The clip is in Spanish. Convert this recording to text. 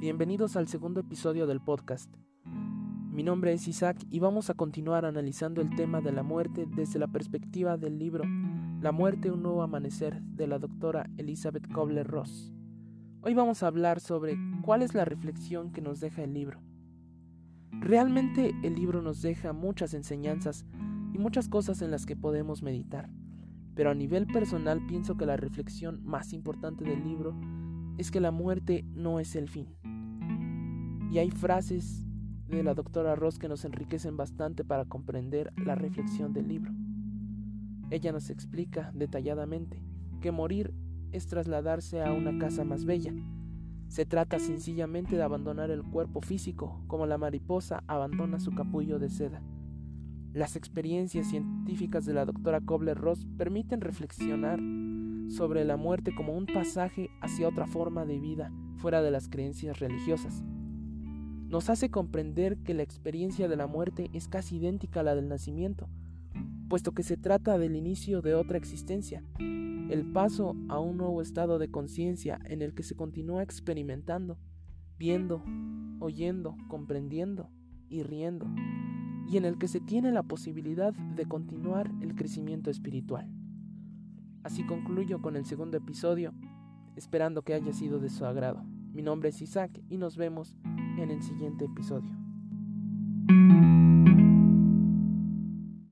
Bienvenidos al segundo episodio del podcast. Mi nombre es Isaac y vamos a continuar analizando el tema de la muerte desde la perspectiva del libro La muerte, un nuevo amanecer de la doctora Elizabeth Kobler-Ross. Hoy vamos a hablar sobre cuál es la reflexión que nos deja el libro. Realmente el libro nos deja muchas enseñanzas y muchas cosas en las que podemos meditar, pero a nivel personal pienso que la reflexión más importante del libro es que la muerte no es el fin. Y hay frases de la doctora Ross que nos enriquecen bastante para comprender la reflexión del libro. Ella nos explica detalladamente que morir es trasladarse a una casa más bella. Se trata sencillamente de abandonar el cuerpo físico como la mariposa abandona su capullo de seda. Las experiencias científicas de la doctora Kobler-Ross permiten reflexionar sobre la muerte como un pasaje hacia otra forma de vida fuera de las creencias religiosas. Nos hace comprender que la experiencia de la muerte es casi idéntica a la del nacimiento, puesto que se trata del inicio de otra existencia, el paso a un nuevo estado de conciencia en el que se continúa experimentando, viendo, oyendo, comprendiendo y riendo, y en el que se tiene la posibilidad de continuar el crecimiento espiritual. Así concluyo con el segundo episodio, esperando que haya sido de su agrado. Mi nombre es Isaac y nos vemos en el siguiente episodio.